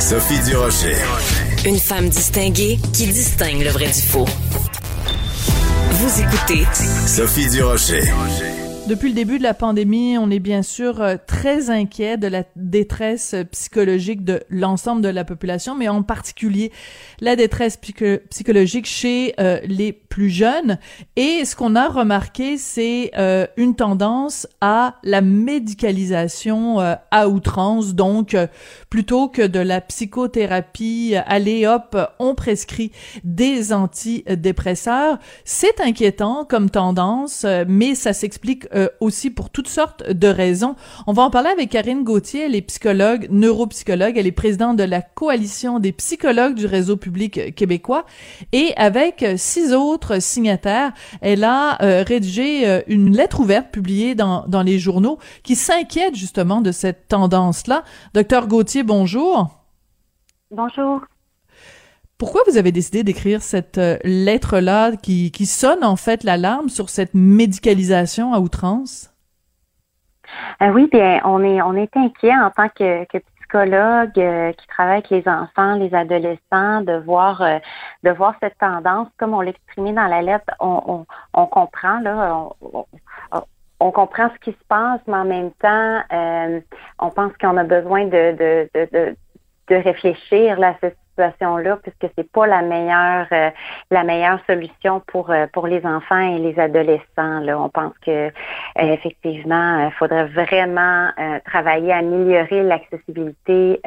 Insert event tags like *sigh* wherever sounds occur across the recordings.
Sophie Durocher. Une femme distinguée qui distingue le vrai du faux. Vous écoutez Sophie Durocher. Depuis le début de la pandémie, on est bien sûr euh, très inquiet de la détresse psychologique de l'ensemble de la population, mais en particulier la détresse psychologique chez euh, les plus jeunes. Et ce qu'on a remarqué, c'est euh, une tendance à la médicalisation à outrance. Donc, plutôt que de la psychothérapie, allez hop, on prescrit des antidépresseurs. C'est inquiétant comme tendance, mais ça s'explique euh, aussi pour toutes sortes de raisons. On va en parler avec Karine Gauthier, elle est psychologue, neuropsychologue, elle est présidente de la coalition des psychologues du réseau public québécois et avec six autres signataires, elle a euh, rédigé euh, une lettre ouverte publiée dans, dans les journaux qui s'inquiète justement de cette tendance-là. Docteur Gauthier, bonjour. Bonjour. Pourquoi vous avez décidé d'écrire cette euh, lettre-là qui, qui sonne en fait l'alarme sur cette médicalisation à outrance? Euh, oui, bien, on est on est inquiet en tant que, psychologue euh, qui travaille avec les enfants, les adolescents, de voir de voir cette tendance, comme on l'exprimait dans la lettre, on, on, comprend là, on, comprend ce qui se passe, mais en même temps, on pense qu'on a besoin de, de, de, de, réfléchir. Là, à situation-là, puisque c'est pas la meilleure euh, la meilleure solution pour euh, pour les enfants et les adolescents. Là, on pense que euh, effectivement, il faudrait vraiment travailler à améliorer l'accessibilité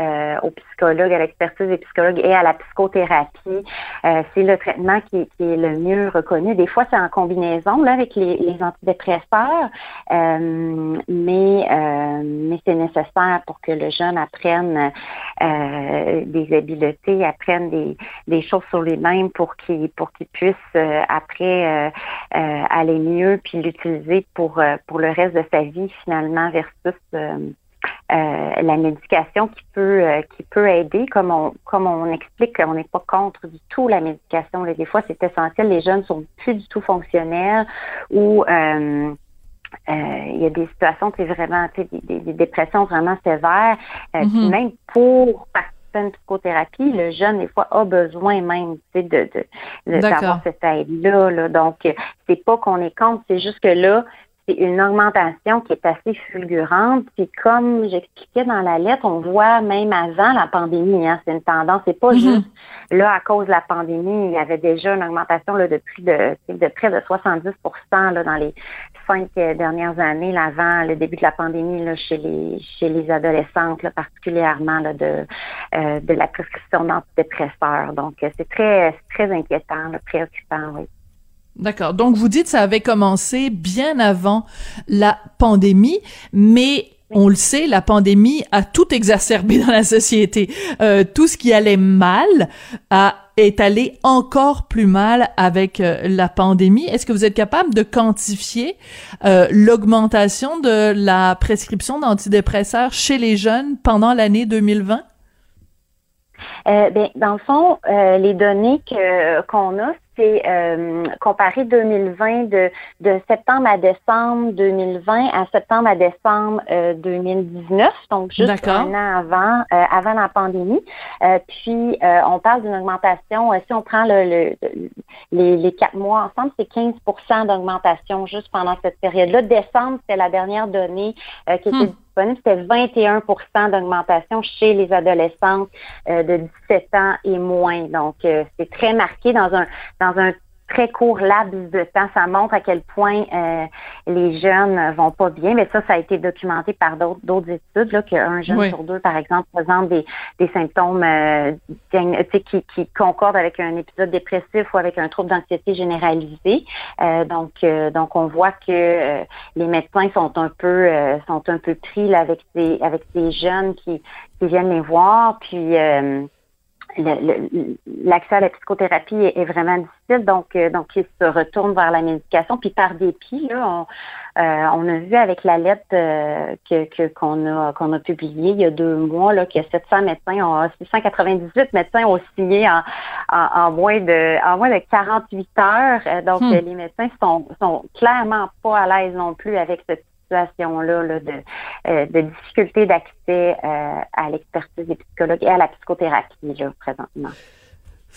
aux psychologues, à l'expertise des psychologues et à la psychothérapie. c'est le traitement qui, est le mieux reconnu. Des fois, c'est en combinaison là avec les, les antidépresseurs, mais mais c'est nécessaire pour que le jeune apprenne des habiletés apprennent des, des choses sur les mêmes pour qu'ils pour qu'ils puissent euh, après euh, euh, aller mieux puis l'utiliser pour pour le reste de sa vie finalement versus la médication qui peut qui peut aider. Comme on comme on explique on n'est pas contre du tout la médication des fois c'est essentiel. Les jeunes sont plus du tout fonctionnels ou il y a des situations, c'est vraiment des, des, dépressions vraiment sévères, mm-hmm. même pour une psychothérapie, le jeune, des fois, a besoin même de, de, d'avoir cette aide-là. Là. Donc, c'est pas qu'on est contre, c'est juste que là, c'est une augmentation qui est assez fulgurante. Puis comme j'expliquais dans la lettre, on voit même avant la pandémie, hein, c'est une tendance. C'est pas mm-hmm. juste là à cause de la pandémie, il y avait déjà une augmentation là, de plus de, de près de 70 là, dans les cinq dernières années, avant le début de la pandémie, là, chez les chez les adolescentes, là, particulièrement là, de euh, de la prescription d'antidépresseurs. Donc c'est très très inquiétant, préoccupant, oui. D'accord. Donc vous dites que ça avait commencé bien avant la pandémie, mais on le sait, la pandémie a tout exacerbé *laughs* dans la société. Euh, tout ce qui allait mal a, est allé encore plus mal avec euh, la pandémie. Est-ce que vous êtes capable de quantifier euh, l'augmentation de la prescription d'antidépresseurs chez les jeunes pendant l'année 2020? Euh, ben, dans le fond, les données que qu'on a, c'est euh, comparé 2020 de, de septembre à décembre 2020 à septembre à décembre 2019, euh, donc juste un an avant euh, avant la pandémie. Euh, puis on parle d'une augmentation. si on prend le, les, les quatre mois ensemble, c'est 15% d'augmentation juste pendant cette période-là. Décembre, c'était la dernière donnée qui était hmm. Disponible, c'était 21% d'augmentation chez les adolescentes de 17 ans et moins. Donc, c'est très marqué dans un dans un très court laps de temps. Ça montre à quel point euh, les jeunes vont pas bien. Mais ça, ça a été documenté par d'autres études, là, qu'un jeune sur deux, par exemple, présente des, des symptômes euh, qui, qui concordent avec un épisode dépressif ou avec un trouble d'anxiété généralisé. Euh, donc, euh, donc, on voit que les médecins sont un peu sont un peu pris là, avec ces avec ces jeunes qui, qui viennent les voir. Puis l'accès à la psychothérapie est, vraiment difficile, donc euh, donc ils se retournent vers la médication. Puis par dépit, là, on, euh, on a vu avec la lettre euh, que qu'on a qu'on a publiée il y a deux mois là que 700 médecins ont 698 médecins ont signé en, en, moins de en moins de 48 heures. donc hmm. les médecins sont sont clairement pas à l'aise non plus avec ce situation-là là, de, euh, de difficulté d'accès à l'expertise des psychologues et à la psychothérapie là, présentement.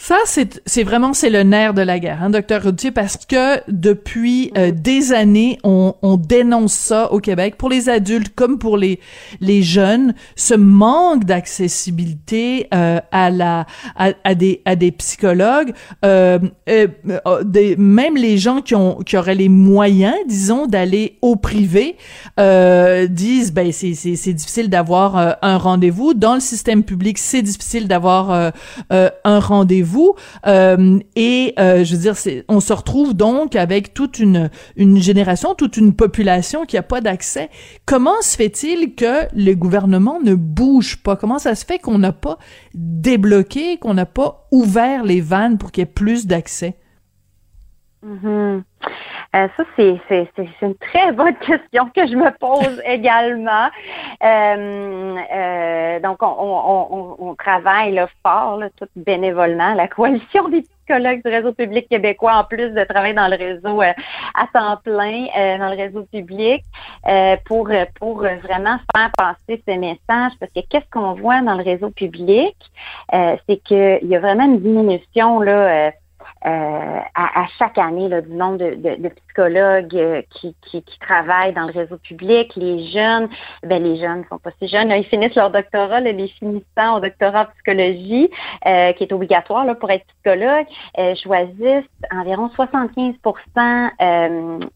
Ça, c'est, vraiment, c'est le nerf de la guerre, hein, docteur Routier, parce que depuis euh, des années, on, on, dénonce ça au Québec, pour les adultes comme pour les, les jeunes, ce manque d'accessibilité euh, à la à, à, des à des psychologues, euh, euh des, même les gens qui ont qui auraient les moyens, disons, d'aller au privé, disent ben c'est c'est c'est difficile d'avoir un rendez-vous. Dans le système public, c'est difficile d'avoir un rendez-vous vous. Euh, et euh, je veux dire, on se retrouve donc avec toute une, une génération, toute une population qui a pas d'accès. Comment se fait-il que le gouvernement ne bouge pas? Comment ça se fait qu'on n'a pas débloqué, qu'on n'a pas ouvert les vannes pour qu'il y ait plus d'accès? Mm-hmm. Euh, ça, c'est, c'est, c'est une très bonne *laughs* question que je me pose également. Euh, euh, donc, on, on, on, travaille là, fort, là, tout bénévolement, la coalition des psychologues du réseau public québécois, en plus de travailler dans le réseau à temps plein, dans le réseau public, pour, pour vraiment faire passer ce message. Parce que qu'est-ce qu'on voit dans le réseau public? c'est qu'il y a vraiment une diminution là, euh, à, chaque année là, du nombre de, de, psychologues euh, qui, qui, qui, travaillent dans le réseau public. Les jeunes, ben les jeunes sont pas si jeunes, ils finissent leur doctorat, les finissants au doctorat en psychologie, euh, qui est obligatoire là, pour être psychologue, choisissent environ 75%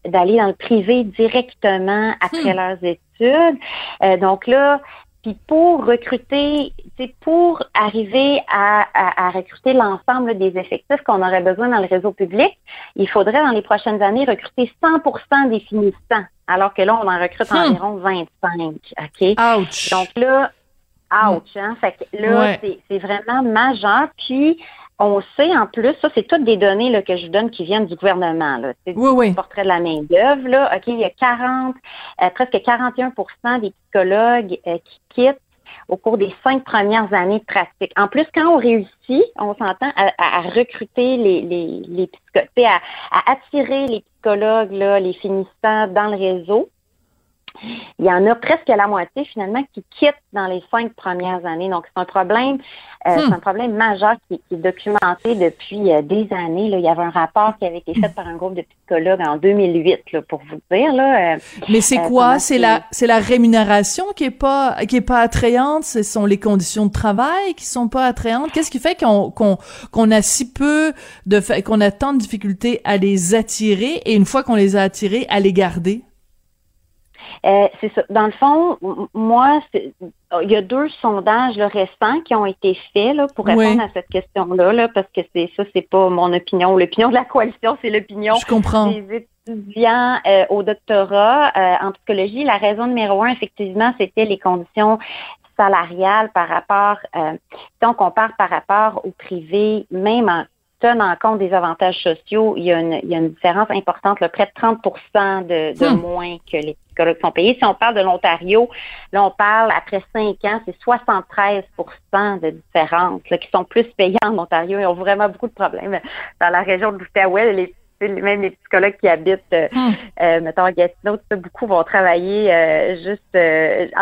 d'aller dans le privé directement après hmm. leurs études. donc là, puis pour recruter, pour arriver à, à, recruter l'ensemble des effectifs qu'on aurait besoin dans le réseau public, il faudrait dans les prochaines années recruter 100% des finissants, alors que là, on en recrute hmm. environ 25. OK? Ouch. Donc là, ouch, hein? Fait que là, c'est vraiment majeur. Puis on sait en plus, ça c'est toutes des données là, que je donne qui viennent du gouvernement. Là. C'est oui, portrait de la main d'œuvre. Là. OK, il y a 40, euh, presque 41% des psychologues euh, qui quittent au cours des cinq premières années de pratique. En plus, quand on réussit, on s'entend à, recruter les, les, les psychologues, à, à, attirer les psychologues, là, les finissants dans le réseau, il y en a presque la moitié finalement qui quittent dans les cinq premières années. Donc c'est un problème, euh, hmm. c'est un problème majeur qui, est documenté depuis euh, des années. Là. Il y avait un rapport qui avait été fait par un groupe de psychologues en 2008, là, pour vous dire. Là, euh, Mais c'est quoi? C'est la c'est la rémunération qui est pas qui est pas attrayante? Ce sont les conditions de travail qui sont pas attrayantes? Qu'est-ce qui fait qu'on qu'on qu'on a si peu de qu'on a tant de difficultés à les attirer et une fois qu'on les a attirés à les garder? Euh, c'est ça. Dans le fond, moi, il y a deux sondages récents qui ont été faits là, pour répondre à cette question-là, là, parce que c'est ça, c'est pas mon opinion. L'opinion de la coalition, c'est l'opinion des étudiants euh, au doctorat euh, en psychologie. La raison numéro un, effectivement, c'était les conditions salariales par rapport, si on compare par rapport au privé, même en en compte des avantages sociaux, il y a une, il y a une différence importante, là, près de 30 de, de hmm. moins que les psychologues sont payés. Si on parle de l'Ontario, là, on parle, après cinq ans, c'est 73% de différence là, qui sont plus payés en Ontario. Ils ont vraiment beaucoup de problèmes dans la région de l'Outaouais. Les même les psychologues qui habitent, euh, hmm. euh, mettons, à Gatineau, beaucoup vont travailler euh, juste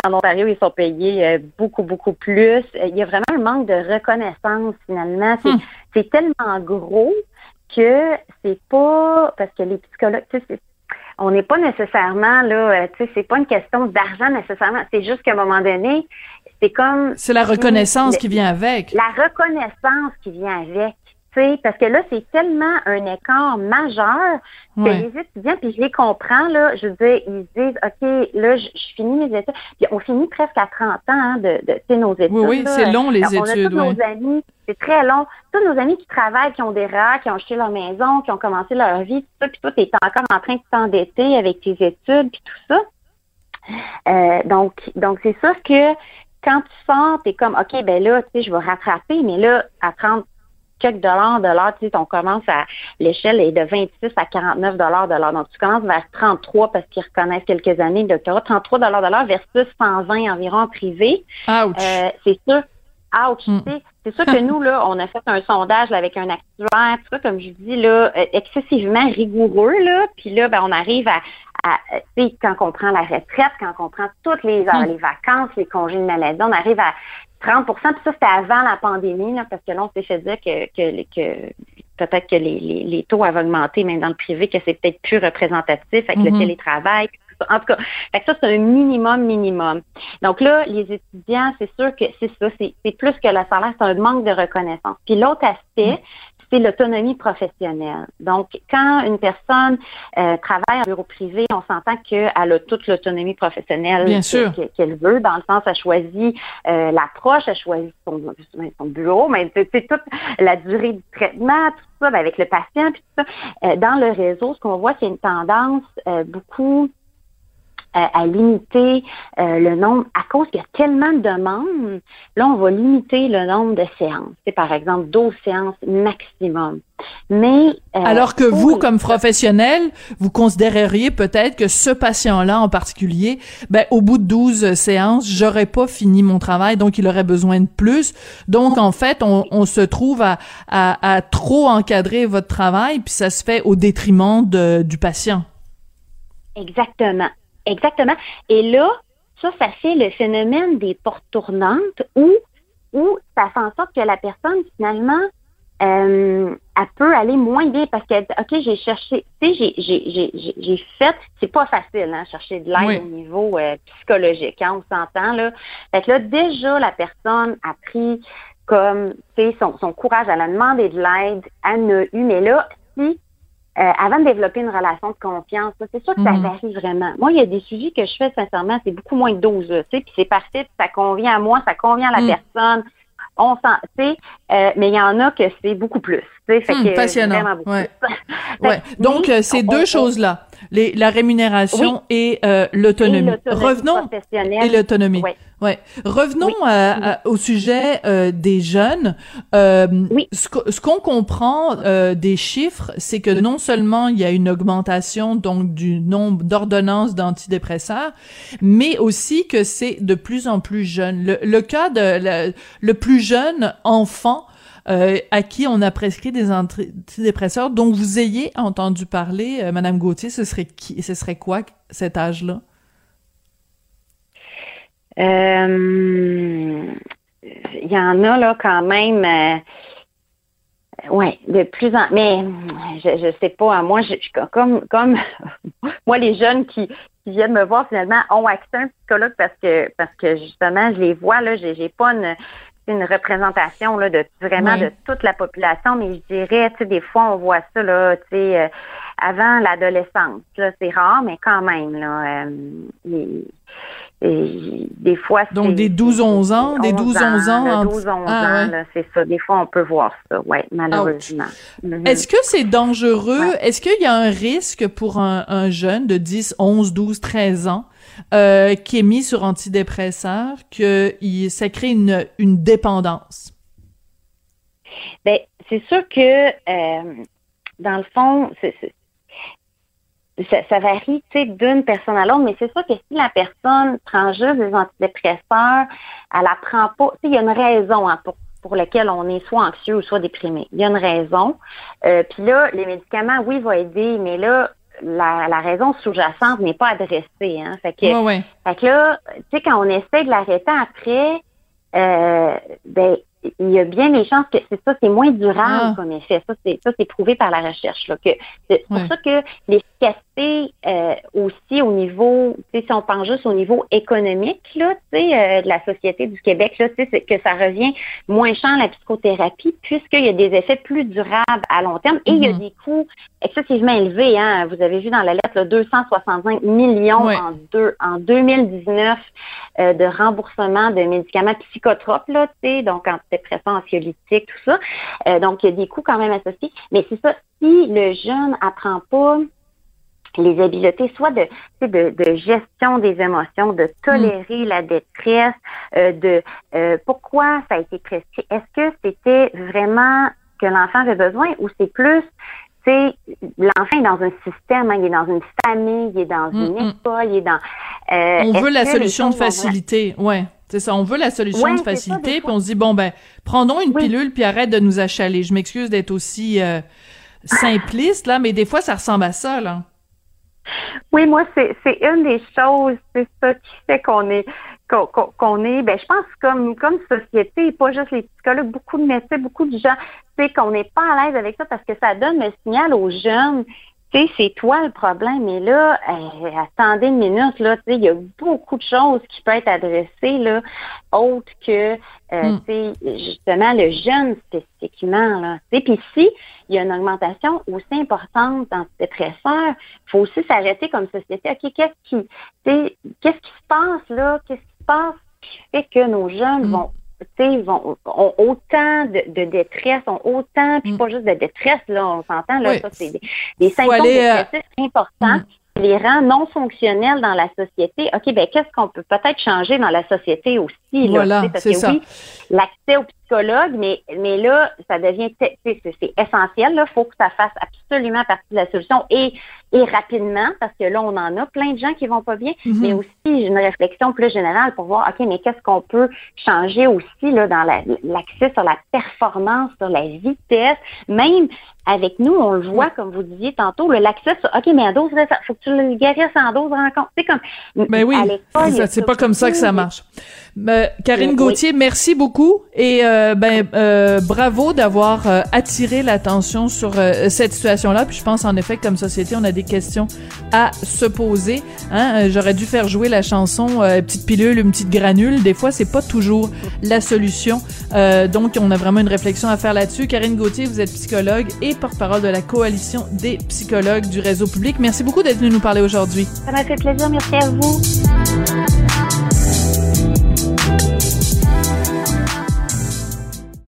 en Ontario, ils sont payés beaucoup, beaucoup plus. Il y a vraiment un manque de reconnaissance, finalement. C'est, hmm. tellement gros que c'est pas parce que les psychologues, tu sais, on n'est pas nécessairement là, tu sais, c'est pas une question d'argent nécessairement. C'est juste qu'à un moment donné, c'est comme. C'est la reconnaissance qui vient avec. La reconnaissance qui vient avec parce que là, c'est tellement un écart majeur que les étudiants, puis je les comprends, là, je veux dire, ils disent, OK, là, je, finis mes études. Puis on finit presque à 30 ans hein, de, de nos études. Oui, oui, c'est long, les on études. A tous nos amis, c'est très long. Tous nos amis qui travaillent, qui ont des rares, qui ont acheté leur maison, qui ont commencé leur vie, tout ça, puis toi, tu es encore en train de t'endetter avec tes études, puis tout ça. Euh, donc, donc c'est sûr que quand tu sors, tu es comme, OK, ben là, tu sais, je vais rattraper, mais là, à 30, quelques dollars de l'heure, tu sais, on commence à, l'échelle est de 26 à 49 dollars de l'heure. Donc, tu commences vers 33 parce qu'ils reconnaissent quelques années de doctorat, 33 dollars de l'heure versus 120 environ en privé. Euh, c'est sûr. Ouch, mm. c'est sûr que *laughs* nous, là, on a fait un sondage avec un actuaire, tout ça, comme je dis, là, euh, excessivement rigoureux, là, puis là, ben, on arrive à, à, quand on prend la retraite, quand on prend toutes les, hmm. les vacances, les congés de maladie, on arrive à 30% Puis ça, c'était avant la pandémie, là, parce que là, on s'est fait dire que, que, que peut-être que les, les, les, taux avaient augmenté, même dans le privé, que c'est peut-être plus représentatif avec le mhm. télétravail. En tout cas, ça, c'est un minimum, minimum. Donc là, les étudiants, c'est sûr que c'est ça, c'est plus que le salaire, c'est un manque de reconnaissance. Puis l'autre aspect, mhm c'est l'autonomie professionnelle. Donc, quand une personne euh, travaille en bureau privé, on s'entend qu'elle a toute l'autonomie professionnelle qu'elle veut, dans le sens, elle choisit euh, l'approche, elle choisit son, son bureau, mais c'est toute la durée du traitement, tout ça, ben, avec le patient, puis tout ça. Euh, dans le réseau, ce qu'on voit, c'est une tendance beaucoup à, limiter euh, le nombre, à cause qu'il y a tellement de demandes, là, on va limiter le nombre de séances. C'est par exemple 12 séances maximum. Mais euh, alors que vous, comme professionnel, vous considéreriez peut-être que ce patient-là en particulier, ben au bout de 12 séances, j'aurais pas fini mon travail, donc il aurait besoin de plus. Donc en fait, on, on se trouve à, à, à, trop encadrer votre travail, puis ça se fait au détriment de, du patient. Exactement. Exactement. Et là, ça, ça fait le phénomène des portes tournantes où, où ça fait en sorte que la personne, finalement, euh, elle peut aller moins bien parce que, OK, j'ai cherché, tu sais, j'ai fait, c'est pas facile, hein, chercher de l'aide au niveau euh, psychologique, hein, on s'entend, là. Fait que là, déjà, la personne a pris comme, tu sais, son, son courage, elle a demandé de l'aide, elle n'a eu, mais là, si euh, avant de développer une relation de confiance, c'est sûr que ça mhm. varie vraiment. Moi, il y a des sujets que je fais sincèrement, c'est beaucoup moins de 12, tu sais, puis c'est parfait, ça convient à moi, ça convient à la mhm. personne. On sent, tu sais, euh, mais il y en a que c'est beaucoup plus. Tu sais, fait hmm, que passionnant. Ouais. *laughs* ouais. Donc, euh, ces deux choses-là, les, la rémunération et l'autonomie. Revenons et l'autonomie. Ouais. Revenons au sujet euh, des jeunes. Euh, Ce qu'on comprend euh, des chiffres, c'est que non seulement il y a une augmentation donc du nombre d'ordonnances d'antidépresseurs, mais aussi que c'est de plus en plus jeune. Le, le cas de le plus jeune enfant euh, à qui on a prescrit des antidépresseurs dont vous ayez entendu parler, euh, Madame Gauthier, ce serait qui, ce serait quoi cet âge-là? Euh, il y en a là quand même. Euh, ouais, de plus en mais je je sais pas. Moi, je, comme comme *laughs* moi les jeunes qui, qui viennent me voir finalement ont accès à un psychologue parce que parce que justement je les vois là. J'ai j'ai pas une une représentation là, de vraiment de toute la population, mais je dirais, tu sais, des fois, on voit ça, là, tu sais, euh, avant l'adolescence. Là, c'est rare, mais quand même, là, euh, des fois, Donc, des 12-11 ans, des 12-11 ans. 12-11 ah, ans, c'est ça. Des fois, on peut voir ça, oui, malheureusement. Mhm. Est-ce que c'est dangereux? Est-ce qu'il y a un risque pour un, un jeune de 10, 11, 12, 13 ans euh, qui est mis sur antidépresseurs, que ça crée une, dépendance? Ben, c'est sûr que, euh, dans le fond, ça, varie d'une personne à l'autre, mais c'est sûr que si la personne prend juste des antidépresseurs, elle apprend pas. Il y a une raison hein, pour, pour laquelle on est soit anxieux ou soit déprimé. Il y a une raison. Euh, Puis là, les médicaments, oui, vont aider, mais là, la, la raison sous-jacente n'est pas adressée. Hein. Fait que, fait que là, tu sais, quand on essaie de l'arrêter après, euh, ben, il y a bien les chances que c'est ça, c'est moins durable ah. comme effet. Ça, c'est ça, c'est prouvé par la recherche. Là, que c'est pour ça que l'efficacité euh, aussi au niveau, si on pense juste au niveau économique là, euh, de la société du Québec, là, c'est que ça revient moins cher la psychothérapie puisqu'il y a des effets plus durables à long terme et il y a mm-hmm. des coûts excessivement élevés. Hein. Vous avez vu dans la lettre là, 265 millions en, deux, en 2019 euh, de remboursement de médicaments psychotropes, là, donc antidépressants, anxiolytiques, tout ça. Euh, donc, il y a des coûts quand même associés. Mais c'est ça, si le jeune apprend pas les habiletés, soit de, de, de gestion des émotions, de tolérer la détresse, euh, de pourquoi ça a été prescrit. Est-ce que c'était vraiment que l'enfant avait besoin ou c'est plus sais, l'enfant est dans un système, hein, il est dans une famille, il est dans une mm, mm. école, il est dans. Euh, on veut la solution de facilité, ouais. C'est ça, on veut la solution de facilité, puis on se dit bon ben, prenons une pilule puis arrête de nous achaler. Je m'excuse d'être aussi euh, simpliste là, mais des fois ça ressemble à ça là. Oui, moi, c'est, c'est une des choses, c'est ça qui fait qu'on est qu'on, est, ben je pense comme comme société, pas juste les psychologues, beaucoup de métiers, beaucoup de gens, c'est qu'on n'est pas à l'aise avec ça parce que ça donne le signal aux jeunes tu sais, c'est toi le problème. Mais là, attendez une minute, là, tu sais, il y a beaucoup de choses qui peuvent être adressées, là, autres que, euh, hmm. tu sais, justement, le jeune spécifiquement, là. Tu sais, puis si il y a une augmentation aussi importante dans ce dépresseur, il faut aussi s'arrêter comme société. OK, qu'est-ce qui, tu sais, qu'est-ce qui se passe, là? Qu'est-ce passe qui fait que nos jeunes hmm. vont vont, ont autant de, de, détresse, ont autant, puis mm. pas juste de détresse, là, on s'entend, là, ça, c'est des, des symptômes euh, dépressifs importants. Mm les rend non fonctionnels dans la société, OK, ben qu'est-ce qu'on peut peut-être changer dans la société aussi? Là, voilà, c'est ça. Oui, l'accès au psychologue, mais, mais là, ça devient, c'est essentiel, il faut que ça fasse absolument partie de la solution et, et rapidement, parce que là, on en a plein de gens qui vont pas bien, mm-hmm. mais aussi une réflexion plus générale pour voir, OK, mais qu'est-ce qu'on peut changer aussi là, dans l'accès sur la performance, sur la vitesse, même avec nous, on le voit, comme vous disiez tantôt, l'accès sur OK, mais à dose, faut que tu le guérisses en dose rencontre. C'est comme Mais ben oui, c'est pas comme ça que ça marche. Ben, Karine Gauthier, merci beaucoup et euh, ben euh, bravo d'avoir euh, attiré l'attention sur cette situation-là. Je pense en effet comme société, on a des questions à se poser. Hein? J'aurais dû faire jouer la chanson petite pilule, une petite granule. Des fois, c'est pas toujours la solution. donc, on a vraiment une réflexion à faire là-dessus. Karine Gauthier, vous êtes psychologue et porte-parole de la coalition des psychologues du réseau public. Merci beaucoup d'être venu nous parler aujourd'hui. Ça m'a fait plaisir. Merci à vous.